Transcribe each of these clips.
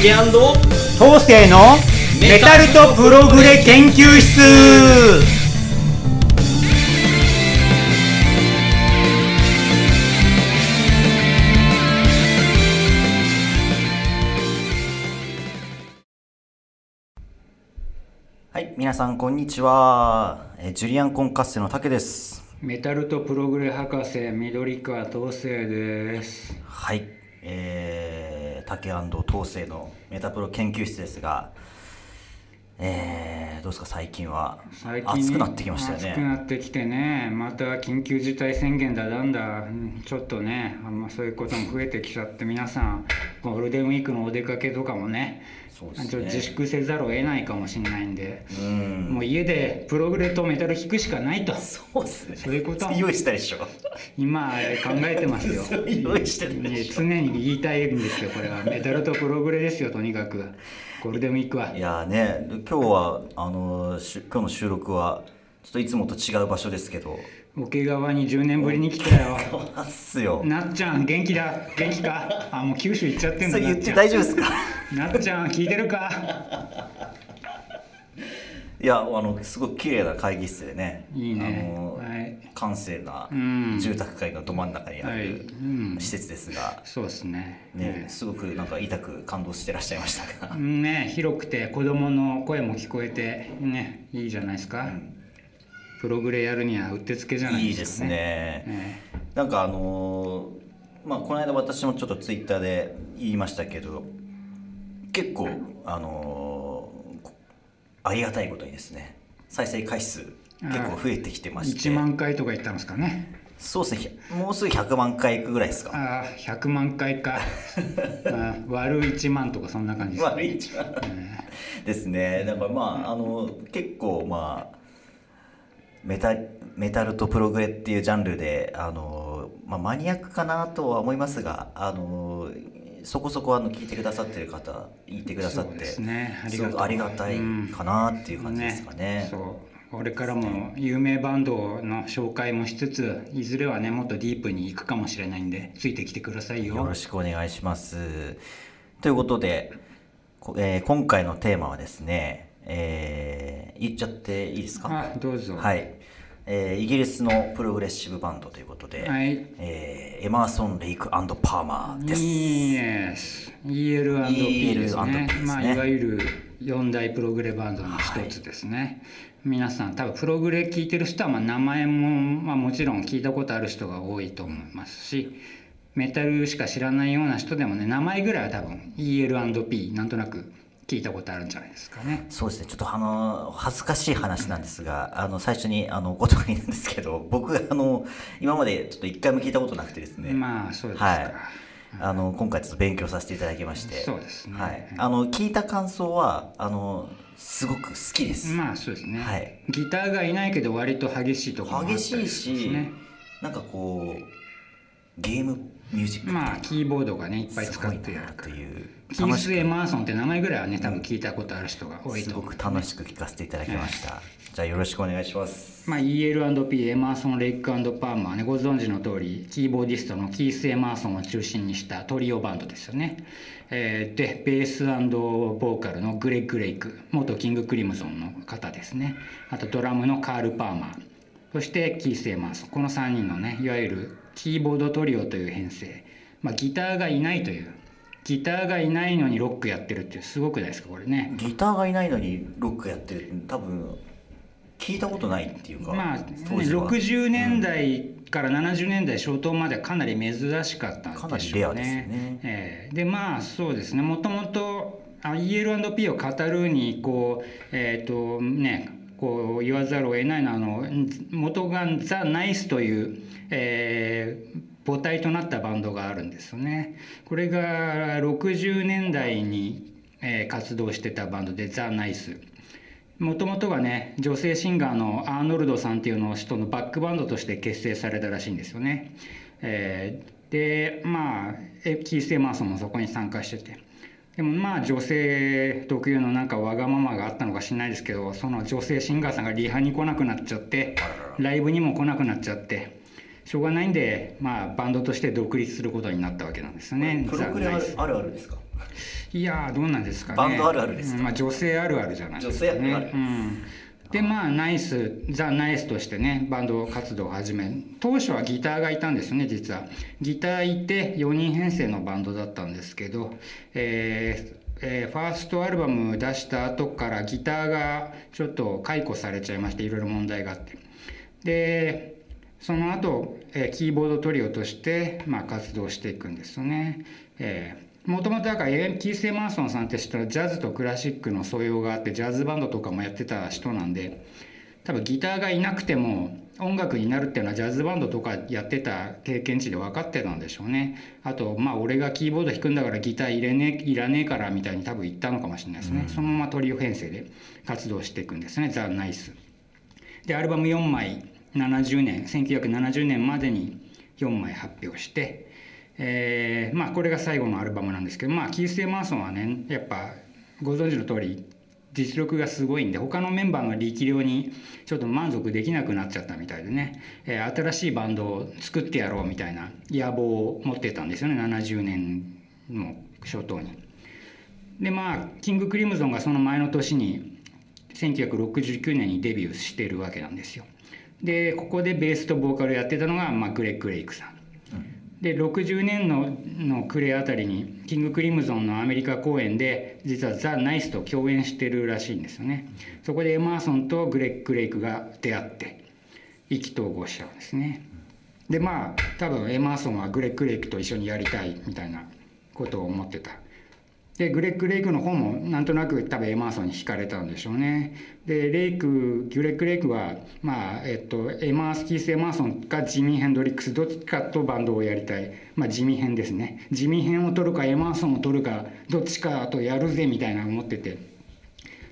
竹東西のメタルとプログレ研究室。はい皆さんこんにちは。えージュリアンコンカッセの竹です。メタルとプログレ博士緑川東生です。はい、えー、竹東西のメタプロ研究室ですが、えー、どうですか最近は？最近暑くなってきましたよ暑くなねってきてねまた緊急事態宣言だなんだうんちょっとねあんまそういうことも増えてきちゃって皆さんゴールデンウィークのお出かけとかもね自粛せざるを得ないかもしれないんで、うん。もう家でプログレとメタル弾くしかないと。そうですね。そういうこと用意したでしょ。今考えてますよ。用意してるで常に言いたいんですよこれは。メタルとプログレですよとにかく。ゴールデンウィークは。いやーね今日はあの今日の収録はちょっといつもと違う場所ですけど桶川に10年ぶりに来たよ。あっすよ。なっちゃん元気だ。元気か？あもう九州行っちゃってんだそれ言って大丈夫ですか？なっちゃん聞いてるか？いやあのすごく綺麗な会議室でね。いいね。あのはい。閑静なうん。住宅街のど真ん中にあはい。るうん。施設ですが、そうですね。ね、すごくなんか痛く感動してらっしゃいましたがう、んね広くて子供の声も聞こえてねいいじゃないですか、プログレやるにはうってつけじゃないいいですですかねねね。なんかあのーまあこの間私もちょっとツイッターで言いましたけど結構あのーこありがたいことにですね再生回数結構増えてきてまして。1万回とか言ったんですかね。そうですね。もうすぐ100万回いくぐらいですか。ああ100万回か。あ割る1万とかそんな感じです、悪い一番ですね。だからまああの結構まあメタメタルとプログレっていうジャンルであの、まあ、マニアックかなとは思いますがあのそこそこあの聞いてくださってる方いてくださってすね。ありすごくありがたいかなっていう感じですかね。そう。これからも有名バンドの紹介もしつついずれはねもっとディープに行くかもしれないんでついてきてくださいよ。よろしくお願いします。ということで、こえー今回のテーマはですね、えー言っちゃっていいですか？あどうぞ。はい、えーイギリスのプログレッシブバンドということで、はい。えーエマーソン・レイクパーマーです。イエス EL&P ですね。すね。まあ、いわゆる四大プログレバンドの一つですね、皆さん多分プログレ聞いてる人はまあ名前も、まあ、もちろん聞いたことある人が多いと思いますしメタルしか知らないような人でもね名前ぐらいは多分 EL&P なんとなく聞いたことあるんじゃないですかね。そうですね。ちょっとあの恥ずかしい話なんですがあの最初にあのごとになんですけど僕あの今までちょっと一回も聞いたことなくてですね、まあそうですか、はい。あの今回ちょっと勉強させていただきまして。そうですね。はい、あの聞いた感想はあのすごく好きです、まあそうですね、はい。ギターがいないけど割と激しいところもあったり激しいし、ねなんかこうゲームミュージックまあキーボードがねいっぱい使ってやる。という。キース・エマーソンって名前ぐらいはね多分聞いたことある人が多いすと思う。ごく楽しく聞かせていただきました、じゃあよろしくお願いします。まあ、EL&P エマーソン・レイクパーマーねご存知の通りキーボーディストのキース・エマーソンを中心にしたトリオバンドですよね、えーでベースボーカルのグレッグ・レイク元キング・クリムゾンの方ですね。あとドラムのカール・パーマーそしてキース・エマーソン。この3人のねいわゆるキーボードトリオという編成、まあ、ギターがいないという。ギターがいないのにロックやってるってすごくないですかこれね。ギターがいないのにロックやってる多分聞いたことないっていうか、まあ、当時は。60年代から70年代初頭までかなり珍しかったんでしょうね。かなりレアですね。ええ。でまあそうですね。もともとあ EL&P を語るにこうえっ、とねこう言わざるを得ないのはあの元がザ・ナイスという、えー母体となったバンドがあるんですよね。これが60年代に、えー活動してたバンドでザ・ナイス。もともとはね女性シンガーのアーノルドさんっていうの人のバックバンドとして結成されたらしいんですよね。えーでまあキース・エマーソンもそこに参加しててでもまあ女性特有のなんかわがままがあったのか知らないですけどその女性シンガーさんがリハに来なくなっちゃってライブにも来なくなっちゃってしょうがないんで、まあ、バンドとして独立することになったわけなんですね。プログレあるあるあるですか？いやどうなんですかね。バンドあるあるですまあ、女性あるあるじゃないですか、ね、女性あるある。うんでまあナイスザ・ナイスとしてねバンド活動を始め当初はギターがいたんですね実はギターいて4人編成のバンドだったんですけど、えーえー、ファーストアルバム出した後からギターがちょっと解雇されちゃいましていろいろ問題があってでその後、えー、キーボードトリオとして、まあ、活動していくんですよね。えもともとだからキース・エマーソンさんって知ったらジャズとクラシックの素養があってジャズバンドとかもやってた人なんで多分ギターがいなくても音楽になるっていうのはジャズバンドとかやってた経験値で分かってたんでしょうね。あとまあ俺がキーボード弾くんだからギター入れねいらねえからみたいに多分言ったのかもしれないですね、うん、そのままトリオ編成で活動していくんですねザ・ナイス。でアルバム4枚70年1970年までに4枚発表してえー、まあこれが最後のアルバムなんですけどまあキース・エマーソンはねやっぱご存知の通り実力がすごいんで他のメンバーの力量にちょっと満足できなくなっちゃったみたいでね、えー、新しいバンドを作ってやろうみたいな野望を持ってたんですよね70年の初頭に。でまあキング・クリムゾンがその前の年に1969年にデビューしてるわけなんですよ。でここでベースとボーカルやってたのが、まあ、グレッグ・レイクさん。で60年の暮れあたりにキング・クリムゾンのアメリカ公演で実はザ・ナイスと共演してるらしいんですよね。そこでエマーソンとグレッグ・レイクが出会って意気投合しちゃうんですね。でまあ多分エマーソンはグレッグ・レイクと一緒にやりたいみたいなことを思ってた。でグレッグ・レイクの方もなんとなく多分エマーソンに惹かれたんでしょうね。でレイクグレッグ・レイクはまあえっとエマースキース・エマーソンかジミー・ヘンドリックスどっちかとバンドをやりたい。まあジミー編ですね。ジミー編を取るかエマーソンを取るかどっちかとやるぜみたいな思ってて。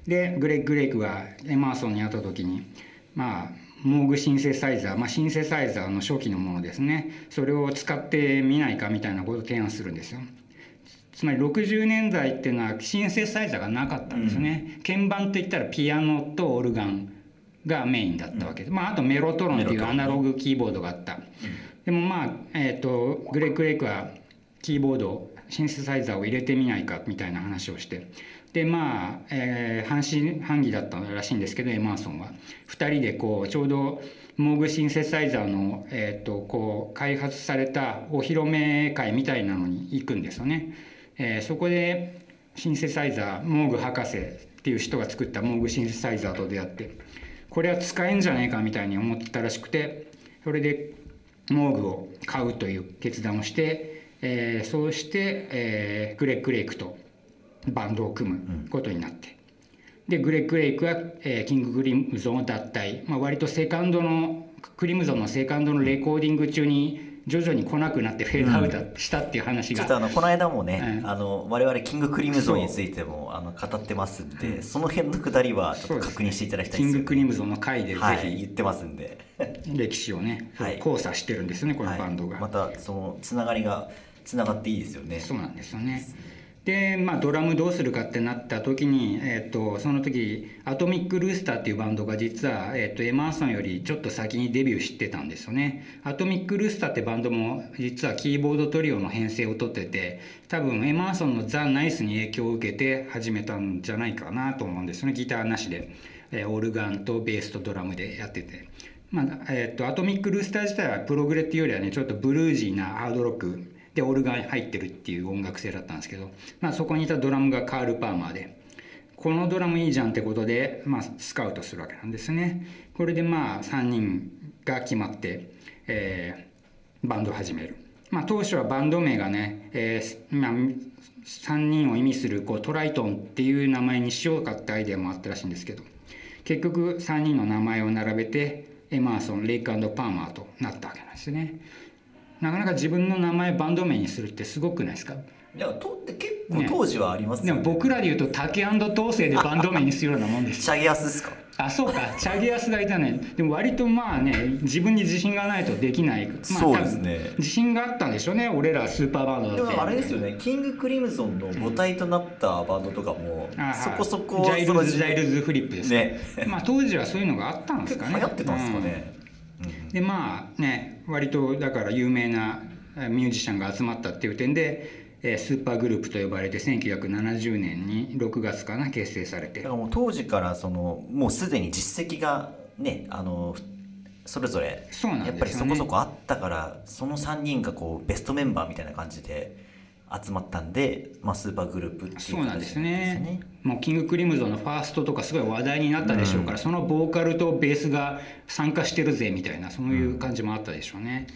でグレッグ・レイクがエマーソンに会った時にまあモーグシンセサイザー、まあ、シンセサイザーの初期のものですね。それを使ってみないかみたいなことを提案するんですよ。つまり60年代っていうのはシンセサイザーがなかったんですね、うん、鍵盤っていったらピアノとオルガンがメインだったわけ。で、うん、まあ、あとメロトロンっていうアナログキーボードがあった、うん、でもまあ、えーと、グレッグ・レイクはキーボードシンセサイザーを入れてみないかみたいな話をして。でまあ、えー、半信半疑だったらしいんですけどエマーソンは。2人でこうちょうどモーグシンセサイザーの、えーとこう開発されたお披露目会みたいなのに行くんですよね。えー、そこでシンセサイザーモーグ博士っていう人が作ったモーグシンセサイザーと出会ってこれは使えんじゃねえかみたいに思ってたらしくてそれでモーグを買うという決断をして、えー、そうして、えー、グレッグ・レイクとバンドを組むことになって、うん、でグレッグ・レイクは、えー、キング・クリムゾンを脱退、まあ、割とセカンドのクリムゾンのセカンドのレコーディング中に徐々に来なくなってフェードアウトしたっていう話が、うん、ちょっとあのこの間もね、うん、あの我々キングクリムゾンについてもあの語ってますんで、その辺のくだりはちょっと確認していただきたいです、ね、キングクリムゾンの回でぜひ、はい、言ってますんで。歴史をね、はい、交差してるんですねこのバンドが、はい、またそのつながりがつながっていいですよね。そうなんですよねで、まあ、ドラムどうするかってなった時に、えーと、その時アトミック・ルースターっていうバンドが実は、えーと、エマーソンよりちょっと先にデビューしてたんですよね。アトミック・ルースターってバンドも実はキーボードトリオの編成をとってて多分エマーソンのザ・ナイスに影響を受けて始めたんじゃないかなと思うんですよねギターなしで、えー、オルガンとベースとドラムでやってて。まあえーと、とアトミック・ルースター自体はプログレっていうよりはねちょっとブルージーなハードロックでオルガン入ってるっていう音楽性だったんですけど、まあ、そこにいたドラムがカール・パーマーでこのドラムいいじゃんってことで、まあ、スカウトするわけなんですねこれでまあ3人が決まって、えー、バンドを始める、まあ、当初はバンド名がね、えーまあ、3人を意味するこうトライトンっていう名前にしようかってアイデアもあったらしいんですけど結局3人の名前を並べてエマーソンレイクパーマーとなったわけなんですね。なかなか自分の名前バンド名にするってすごくないですか？いやとって結構当時はありますね、ね、でも僕らで言うと竹東勢でバンド名にするようなもんですチャゲアスですか？あそうか。チャゲアスがいたね。でも割とまあね自分に自信がないとできない、まあ、そうですね。自信があったんでしょうね。俺らスーパーバンドだって。でもあれですよね。キングクリムゾンの母体となったバンドとかも、うん、そこそこジャイルズ・ジャイルズ・フリップですね。まあ当時はそういうのがあったんですかね。流行ってたんですかね、うんうんでまあね割とだから有名なえーミュージシャンが集まったっていう点で、えースーパーグループと呼ばれて1970年に6月かな結成されて。だからもう当時からそのもうすでに実績がねあのそれぞれやっぱりそこそこあったからその3人がこうベストメンバーみたいな感じで集まったんで、まあ、スーパーグループっていう形そうなんですねもうキングクリムゾンのファーストとかすごい話題になったでしょうから、そのボーカルとベースが参加してるぜみたいなそういう感じもあったでしょうね。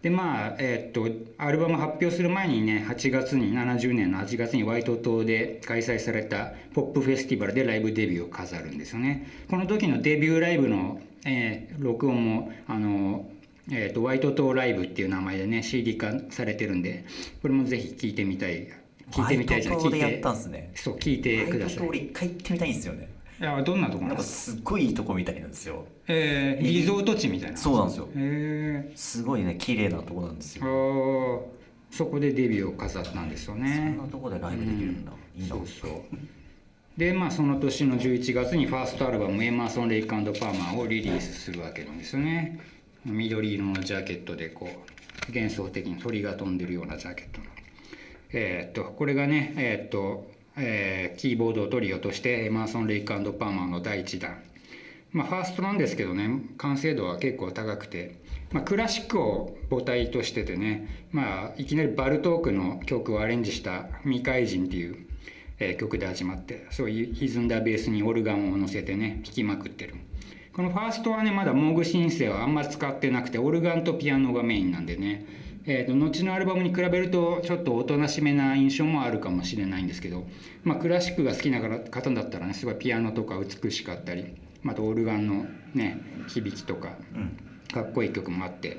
でまあえーっとアルバム発表する前にね8月に70年の8月にワイト島で開催されたポップフェスティバルでライブデビューを飾るんですよね。この時のデビューライブの、えー録音もあのえー、とワイト島ライブっていう名前でね CD 化されてるんでこれもぜひ聞いてみたい聞いてみたいじゃないでやったんですね。そう聞いてください。ワイト島俺一回行ってみたいんですよね。いやどんなとこななんんかですっごいいいとこみたいなんですよ。えー、リゾート地みたいな。そうなんですよ。へえすごいね綺麗なとこなんですあよー。そこでデビューを飾ったんですよそねんなとこでライブできるんだ、いいな。そうそう。でまあその年の11月にファーストアルバム「エマーソン・レイクパーマー」をリリースするわけなんですよね緑色のジャケットでこう幻想的に鳥が飛んでるようなジャケットの。えーっとこれがねえーっと、えーキーボードをトリオとしてエマーソン・レイクパーマーの第1弾。まあ、ファーストなんですけどね完成度は結構高くて、まあ、クラシックを母体としててね、まあ、いきなりバルトークの曲をアレンジした「未開人」っていう、えー曲で始まってそういう歪んだベースにオルガンを乗せてね弾きまくってる。このファーストはねまだモーグシンセはあんま使ってなくてオルガンとピアノがメインなんでね。えー、と後のアルバムに比べるとちょっとおとなしめな印象もあるかもしれないんですけど、まあ、クラシックが好きな方だったらねすごいピアノとか美しかったりまたオルガンのね響きとかうん。かっこいい曲もあって。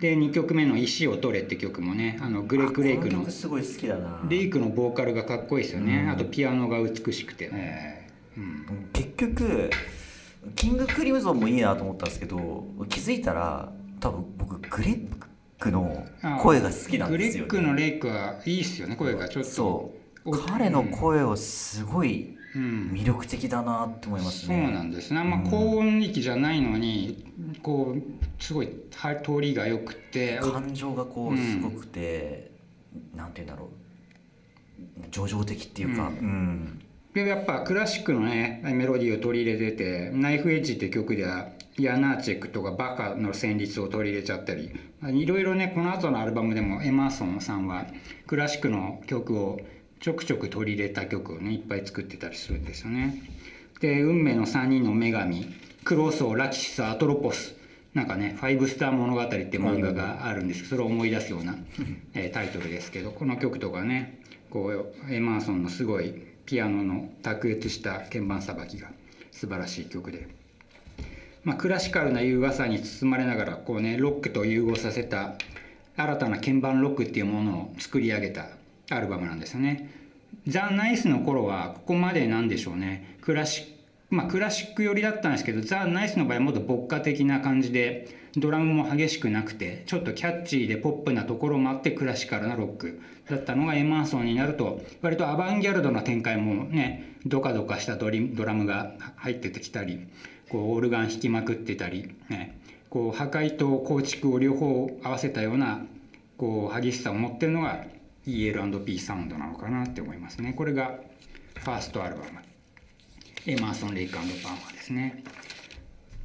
で2曲目の「石を取れ」って曲もねあのグレッグ・レイクのすごい好きだな。レイクのボーカルがかっこいいですよね、うん。あとピアノが美しくて、うん、結局キングクリムゾンもいいなと思ったんですけど気づいたら多分僕グレッグの声が好きなんですよ、ね、グレッグのレイクはいいっすよね声がちょっと。そう。お彼の声はすごいうん。魅力的だなって思いますそうね、なんですね。あんま高音域じゃないのにこうすごいは通りが良くて感情がこううんすごくて、なんて言うんだろう。叙情的っていうか、うん。うんでやっぱクラシックのねメロディーを取り入れてて「ナイフエッジ」って曲ではヤナーチェックとかバカの旋律を取り入れちゃったりいろいろねこの後のアルバムでもエマーソンさんはクラシックの曲をちょくちょく取り入れた曲をねいっぱい作ってたりするんですよね。で運命の3人の女神クロソーラキシスアトロポスなんかね「ファイブスター物語」って漫画があるんですけどそれを思い出すような、えータイトルですけどこの曲とかねこうエマーソンのすごいピアノの卓越した鍵盤さばきが素晴らしい曲で、まあ、クラシカルな優雅さに包まれながらこうねロックと融合させた新たな鍵盤ロックっていうものを作り上げたアルバムなんですよね。ザ・ナイスの頃はここまでなんでしょうねクラシックまあクラシック寄りだったんですけどザ・ナイスの場合はもっと牧歌的な感じでドラムも激しくなくてちょっとキャッチーでポップなところもあってクラシカルなロックだったのがエマーソンになると割とアバンギャルドな展開もねドカドカしたドリドラムが入ってきたりこうオルガン弾きまくってたり、ね、こう破壊と構築を両方合わせたようなこう激しさを持ってるのが EL&P サウンドなのかなって思いますね。これがファーストアルバム。エマーソン・レイクパーマーですね。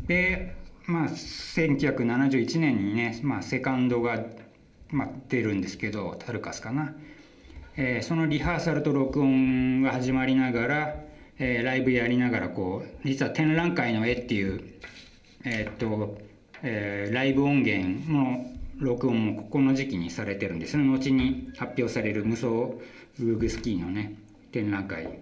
でまあ1971年にね、まあ、セカンドが、まあ、出るんですけどタルカスかな、えーそのリハーサルと録音が始まりながら、えーライブやりながらこう実は展覧会の絵っていうえーっと、えーライブ音源の録音もここの時期にされてるんですね。後に発表される無双ウーグスキーのね展覧会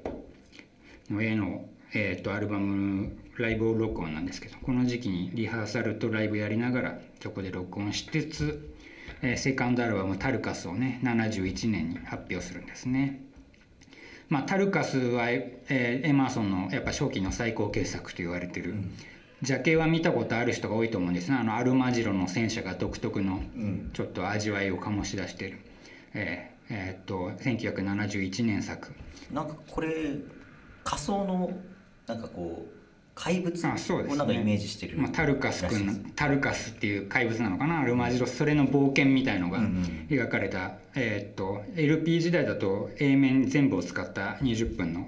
の絵の、えー、とアルバムライブ録音なんですけどこの時期にリハーサルとライブやりながらそこで録音しつつ、えーセカンドアルバム「タルカス」をね71年に発表するんですね。まあ、タルカスは、えーエマーソンのやっぱ初期の最高傑作と言われてる、ジャケは見たことある人が多いと思うんですね。あのアルマジロの戦車が独特のうん。ちょっと味わいを醸し出してる、えーえーっと1971年作。なんかこれ仮想のなんかこう怪物あそうですね。をなんかイメージしてる。まあ、タルカス君タルカスっていう怪物なのかな？アルマジロそれの冒険みたいのがうんうん。描かれた、えーっと LP 時代だと A 面全部を使った20分の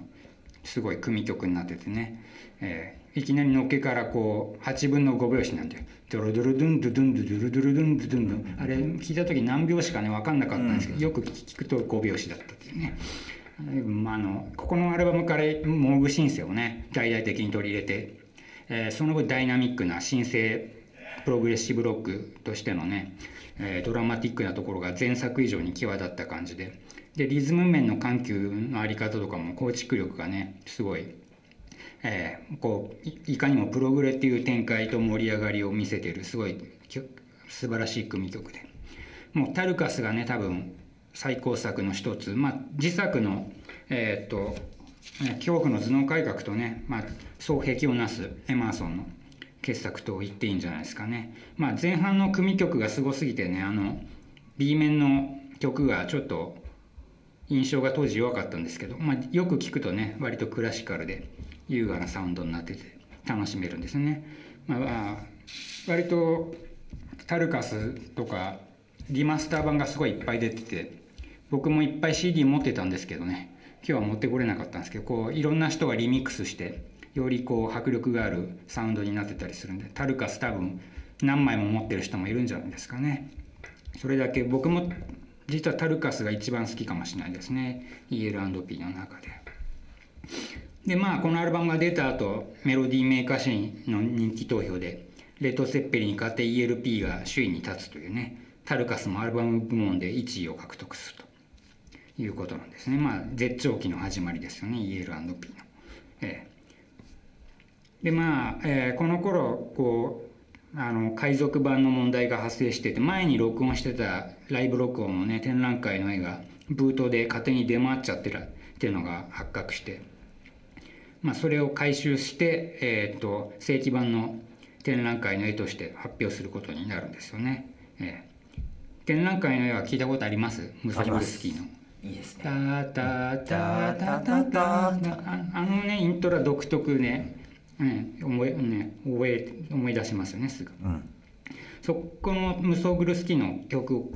すごい組曲になっててね、えーいきなりのっけからこう8分の5拍子なんでドロドロドゥンドゥドゥンドゥドゥルドゥルドゥンドゥドゥンドゥ。ンあれ聞いた時何拍子かね分かんなかったんですけど、よく聞くと5拍子だったっていうね。まあ、あのここのアルバムからモーグシンセをね。大々的に取り入れて、えーその分ダイナミックなシンセプログレッシブロックとしてのね、えードラマティックなところが前作以上に際立った感じで。でリズム面の緩急のあり方とかも構築力がねすごい、えーこういかにもプログレっていう展開と盛り上がりを見せてるすごい素晴らしい組曲で。もうタルカスがね多分最高作の一つ、まあ、自作の、えっと恐怖の頭脳改革とね、まあ、双璧をなすエマーソンの傑作と言っていいんじゃないですかね、まあ、前半の組曲がすごすぎてねあの B 面の曲がちょっと印象が当時弱かったんですけど、まあ、よく聞くとね割とクラシカルで優雅なサウンドになってて楽しめるんですね。まあ、割とタルカスとかリマスター版がすごいいっぱい出てて僕もいっぱい CD 持ってたんですけどね今日は持ってこれなかったんですけどこういろんな人がリミックスしてよりこう迫力があるサウンドになってたりするんでタルカス多分何枚も持ってる人もいるんじゃないですかね。それだけ僕も実はタルカスが一番好きかもしれないですね EL&P の中で。でまあこのアルバムが出た後メロディーメーカー誌の人気投票でレッド・セッペリに勝って ELP が首位に立つというねタルカスもアルバム部門で1位を獲得するということなんですねまあ絶頂期の始まりですよね EL&P の。ええでまあ、えーこの頃こうあの海賊版の問題が発生してて前に録音してたライブ録音のね展覧会の絵がブートで勝手に出回っちゃってるっていうのが発覚して、まあ、それを回収して、えー、と正規版の展覧会の絵として発表することになるんですよね。えー展覧会の絵は聞いたことあります？ムサブルスキーの。いいですね。タタタタタタああのねイントロは独特ね、うん、思いね覚え思い出しますよねすぐ。うん。そこのムソグルスキーの曲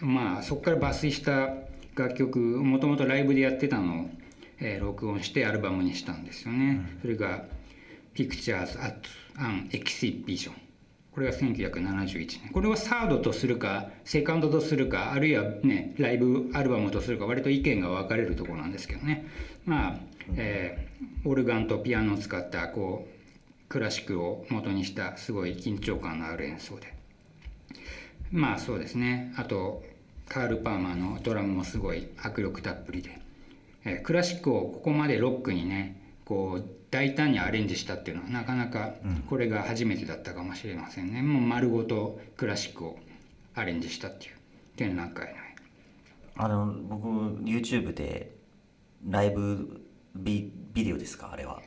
まあそこから抜粋した楽曲もともとライブでやってたのを、えー録音してアルバムにしたんですよね、それが「Pictures at an Exhibition」これが1971年。これをサードとするかセカンドとするかあるいはねライブアルバムとするか割と意見が分かれるところなんですけどね。まあ、えーオルガンとピアノを使ったこうクラシックを元にしたすごい緊張感のある演奏で。まあそうですね。あとカール・パーマーのドラムもすごい迫力たっぷりで、えークラシックをここまでロックにねこう大胆にアレンジしたっていうのはなかなかこれが初めてだったかもしれませんね、もう丸ごとクラシックをアレンジしたっていう。展覧会の。絵あの僕 YouTube でライブビビデオですか？あれは。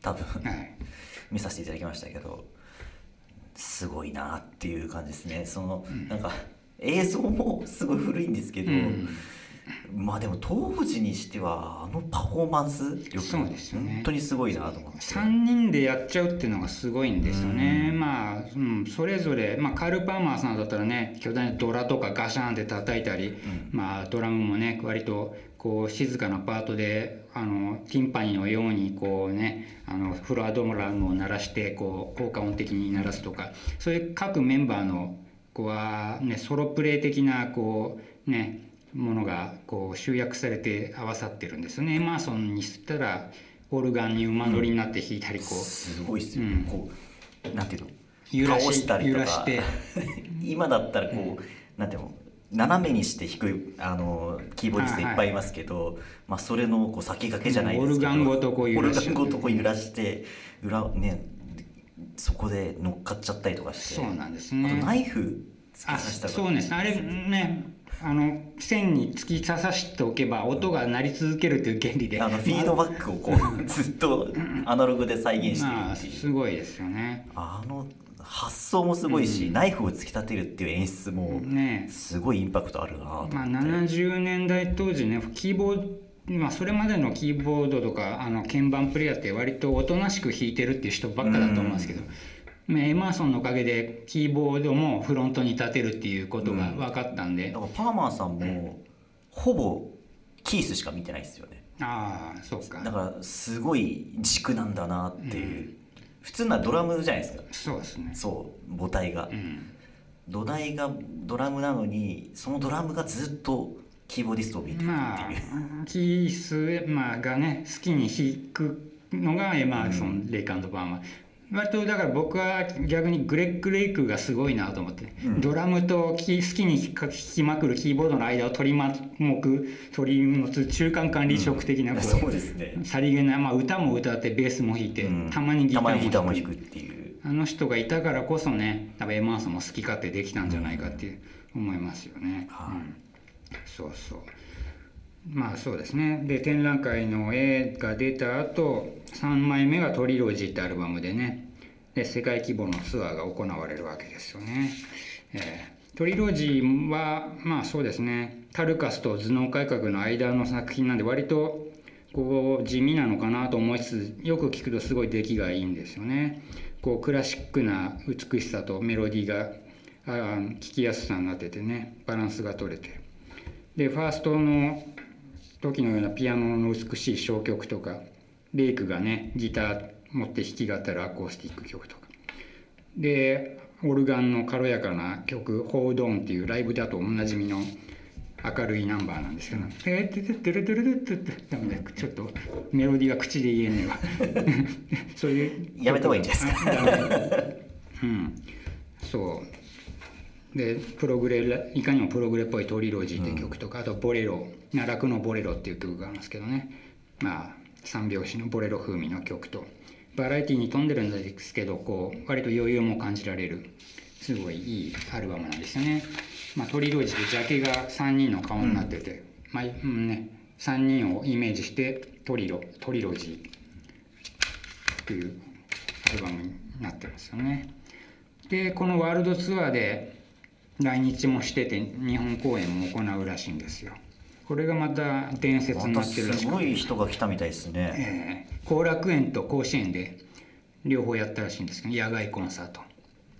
多分。はい。見させていただきましたけど。すごいなっていう感じですね。その、なんか映像もすごい古いんですけど、うんまあでも当時にしてはあのパフォーマンス力そうですよね。本当にすごいなと思って。3人でやっちゃうっていうのがすごいんですよね、まあ、うん、それぞれ、まあ、カール・パーマーさんだったらね巨大なドラとかガシャンって叩いたり、まあ、ドラムもね割とこう静かなパートであのティンパニーのようにこうねあのフロアドラムを鳴らしてこう効果音的に鳴らすとかそういう各メンバーのこうは、ね、ソロプレイ的なこうねものがこう集約されて合わさってるんですよね。エマーソンにしたらオルガンに馬乗りになって弾いたりこう、すごいっすよ、うん。こうなんていうの？揺らし倒したりとか。して。今だったらこう、なんていうの？斜めにして弾くあのキーボーディストいっぱいいますけど、まあ、それのこう先駆けじゃないですけどオルガンごとこう揺らしオルガンごとこう揺らして裏ねそこで乗っかっちゃったりとかして。そうなんですあとね。ナイフそうです。あれねあの線に突き刺さしておけば音が鳴り続けるという原理で。あのフィードバックをこう ずっとアナログで再現してるまあっていう。すごいですよね。あの発想もすごいし、ナイフを突き立てるっていう演出もね。すごいインパクトあるなと思って、まあ、70年代当時ねキーボーまあ、それまでのキーボードとかあの鍵盤プレイヤーって割とおとなしく弾いてるっていう人ばっかだと思うんですけど、まあエマーソンのおかげでキーボードもフロントに立てるっていうことが分かったんで、だからパーマーさんもほぼキースしか見てないですよね。ああそうか。だからすごい軸なんだなっていう、普通ならドラムじゃないですか。そうですね。そう母体が、うん。土台がドラムなのにそのドラムがずっとキーボーディストを見てるまあっていう、キース、まあ、がね好きに弾くのがエマーソン、レイクバーマ。ー割とだから僕は逆にグレッグ・レイクがすごいなと思って、うん。ドラムと好きに弾きまくるキーボードの間を取り巻く取り持つ中間管理職的なこう、そうですね、さりげない、まあ、歌も歌ってベースも弾いて、うん。たまにギターーも弾くっていう。あの人がいたからこそね多分エマーソンも好き勝手できたんじゃないかって思いますよね。はい。うん。そうそうまあそうですね。で展覧会の絵が出た後3枚目が「トリロジー」ってアルバムでね。で世界規模のツアーが行われるわけですよね。えートリロジーはまあそうですね。タルカスと頭脳改革の間の作品なんで割とこう地味なのかなと思いつつよく聞くとすごい出来がいいんですよね。こうクラシックな美しさとメロディーがあ聞きやすさになっててね。バランスが取れて。でファーストの時のようなピアノの美しい小曲とかレイクがねギター持って弾き語るアコースティック曲とか。でオルガンの軽やかな曲「ホードン」っていうライブだとおなじみの明るいナンバーなんですけど「てててててるてるてるて」ダメだちょっとメロディーが口で言えねえわそういうやめた方がいいんじゃないですかうんそうでプログレいかにもプログレっぽい「トリロジー」っていう曲とか、あと「ボレロ」「奈落のボレロ」っていう曲があるんですけどねまあ三拍子のボレロ風味の曲とバラエティに富んでるんですけどこう割と余裕も感じられるすごいいいアルバムなんですよね。まあ、トリロジーでジャケが3人の顔になってて、まあうんね、3人をイメージしてトリロトリロジーというアルバムになってますよね。でこのワールドツアーで来日もしてて日本公演も行うらしいんですよ。これがまた伝説になってるらしくて。すごい人が来たみたいですね、えー後楽園と甲子園で両方やったらしいんですけど野外コンサート、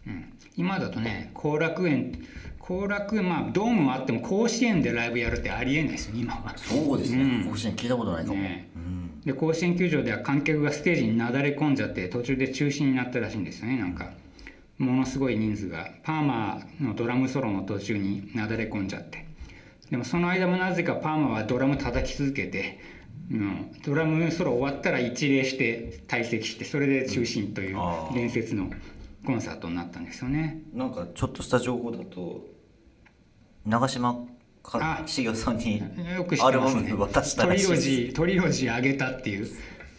うん、今だとね後楽園後楽園まあドームはあっても甲子園でライブやるってありえないですよ今は。そうですね、うん。甲子園聞いたことないかも、ねうん、で甲子園球場では観客がステージになだれ込んじゃって途中で中止になったらしいんですよねなんかものすごい人数がパーマのドラムソロの途中になだれ込んじゃって。でもその間もなぜかパーマはドラム叩き続けて、うん、ドラムソロ終わったら一礼して退席してそれで中心という伝説のコンサートになったんですよね。なんかちょっとした情報だと長嶋かあ茂雄さんによく知っアルバム渡したらしいです。ジートリロジーあげたっていう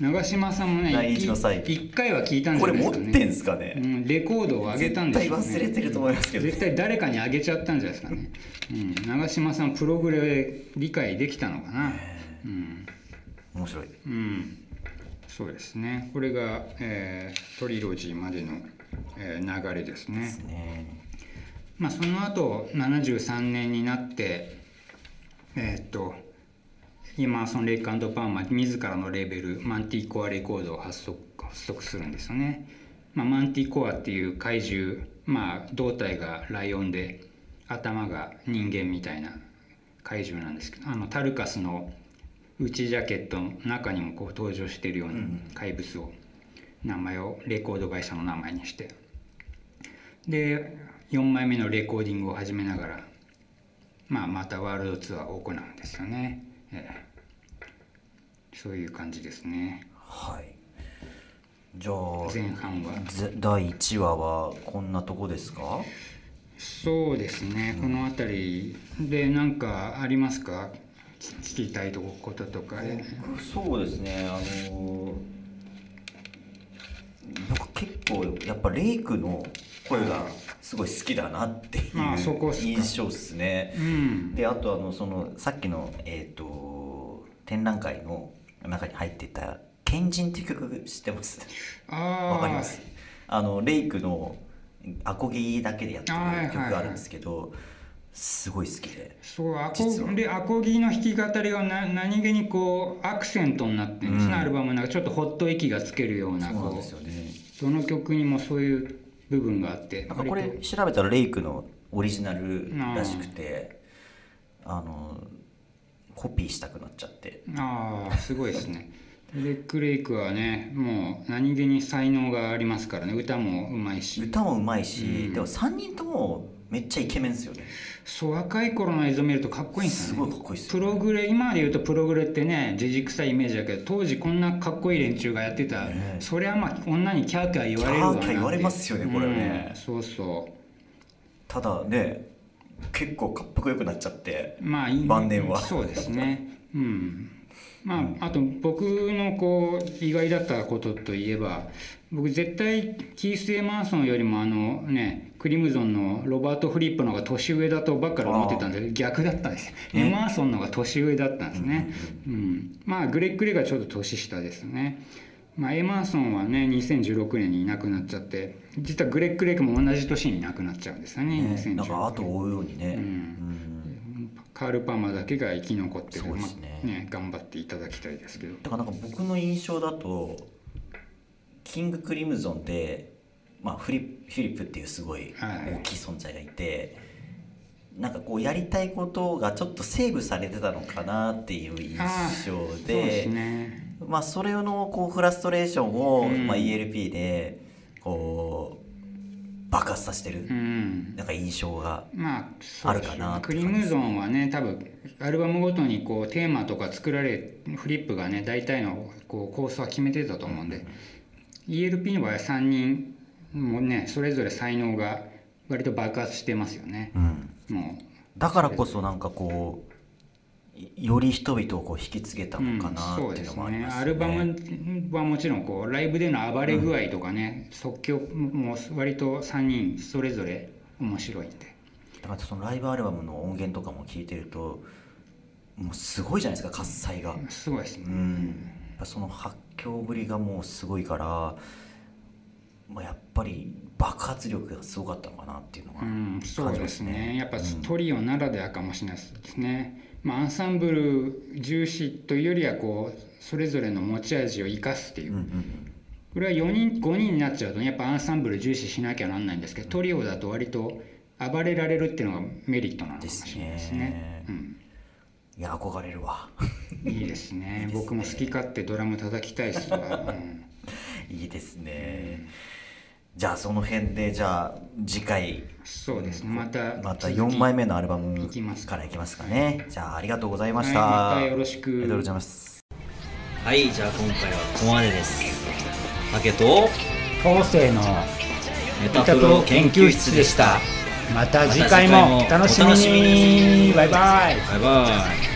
長嶋さんもね来日の際一回は聞いたんじこれゃないですかね。持ってんすかね、うん、レコードを上げたんでしょうね。絶対忘れてると思いますけど。絶対誰かにあげちゃったんじゃないですかね、うん、長嶋さんプログレ理解できたのかな。うん、面白い。うん、そうですね。これが、えートリロジーまでの、えー流れですね。ですね。まあその後73年になってえーっとイマーソン・レイクパーマ自らのレーベルマンティコアレコードを発足発足するんですよね。まあ、マンティコアっていう怪獣、まあ、胴体がライオンで頭が人間みたいな怪獣なんですけどあのタルカスの内ジャケットの中にもこう登場しているような怪物を名前をレコード会社の名前にして。で4枚目のレコーディングを始めながら、まあ、またワールドツアーを行うんですよね、ええそういう感じですね。はい。じゃあ前半は。ぜ第1話はこんなとこですか？そうですね。この辺りで何かありますか？聞きたいこととか。そうですね。あのなんか結構やっぱレイクの声がすごい好きだなっていう印象ですね。うん。であとあのそのさっきの、えー、と展覧会の中に入ってた「賢人」っていう曲知ってます？あわかります？あのレイクのアコギだけでやってる曲があるんですけど、すごい好きで。そうアコでアコギの弾き語りがな何気にこうアクセントになってるんですね、うん。アルバムの中。ちょっとほっと息がつけるようなそうですよね。うどの曲にもそういう部分があってなんかこれ調べたらレイクのオリジナルらしくてあのコピーしたくなっちゃって。ああすごいですね。レック・レイクはねもう何気に才能がありますからね。歌もうまいし。歌もうまいし、うん。でも3人ともめっちゃイケメンですよねそう若い頃の映像見るとかっこいいんですすよね。ごいかっこいいですね、ログレ今で言うとプログレってねじじくさいイメージだけど当時こんなかっこいい連中がやってた、ねえ。そりゃまあ女にキャーキャー言われるわキャーキャー言われますよねこれね。うんそうそただね結構かっこよくなっちゃってうまあいい。晩年は。そうですね。うんまああと僕のこう意外だったことといえば僕絶対キース・エマーソンよりもあのねクリムゾンのロバート・フリップの方が年上だとばっかり思ってたんで逆だったんです。エマーソンの方が年上だったんですね、うん。まあグレッグ・レイがちょっと年下ですね。まあ、エマーソンはね2016年にいなくなっちゃって実はグレッグ・レイクも同じ年にいなくなっちゃうんですよねね。2016なんか後を追うようにね、うん。うんカール・パーマーだけが生き残ってる。そうですね。まあね頑張っていただきたいですけど。だからなんか僕の印象だとキングクリムゾンで、まあ、フリフィリップっていうすごいはい。大きい存在がいて、なんかこうやりたいことがちょっとセーブされてたのかなっていう印象そうでね。まあ、それのこうフラストレーションを、うん。まあ、ELP でこう爆発させてる、うん。なんか印象がまあるかなクリムゾンはね多分アルバムごとにこうテーマとか作られフリップがね大体のこう構想は決めてたと思うんで ELP の場合は3人もねそれぞれ才能が割と爆発してますよね。うん、もだからこそなんかこういより人々をこう引き継げたう、うんのかなっていうのもありますよね。アルバムはもちろんこうライブでの暴れ具合とかね、即興も割と3人それぞれ面白いんでだからそのライブアルバムの音源とかも聞いてるともうすごいじゃないですか喝采が。すごいですね、うん、やっぱその発狂ぶりがもうすごいから、まあ、やっぱり爆発力がすごかったのかなっていうのがうん、そうでますね。やっぱトリオならではかもしれないですね、まあ、アンサンブル重視というよりはこうそれぞれの持ち味を生かすっていう、うんうんこれは4人5人になっちゃうとねやっぱアンサンブル重視しなきゃなんないんですけどトリオだと割と暴れられるっていうのがメリットなのかもしれないですね。ですね。いや憧れるわ。うん、いいですね。僕も好き勝手ドラム叩きたいっすわ、うん。いいですねじゃあその辺でじゃあ次回そうですね。またまた続き4枚目のアルバムいきますからいきます。かねじゃあありがとうございました、はいまたよろしく。ありがとうございます。はい、じゃあ今回はここまでです。竹と後世のメタプロ研究室でした。また次回もお楽しみに。バイバイ。バイバイ。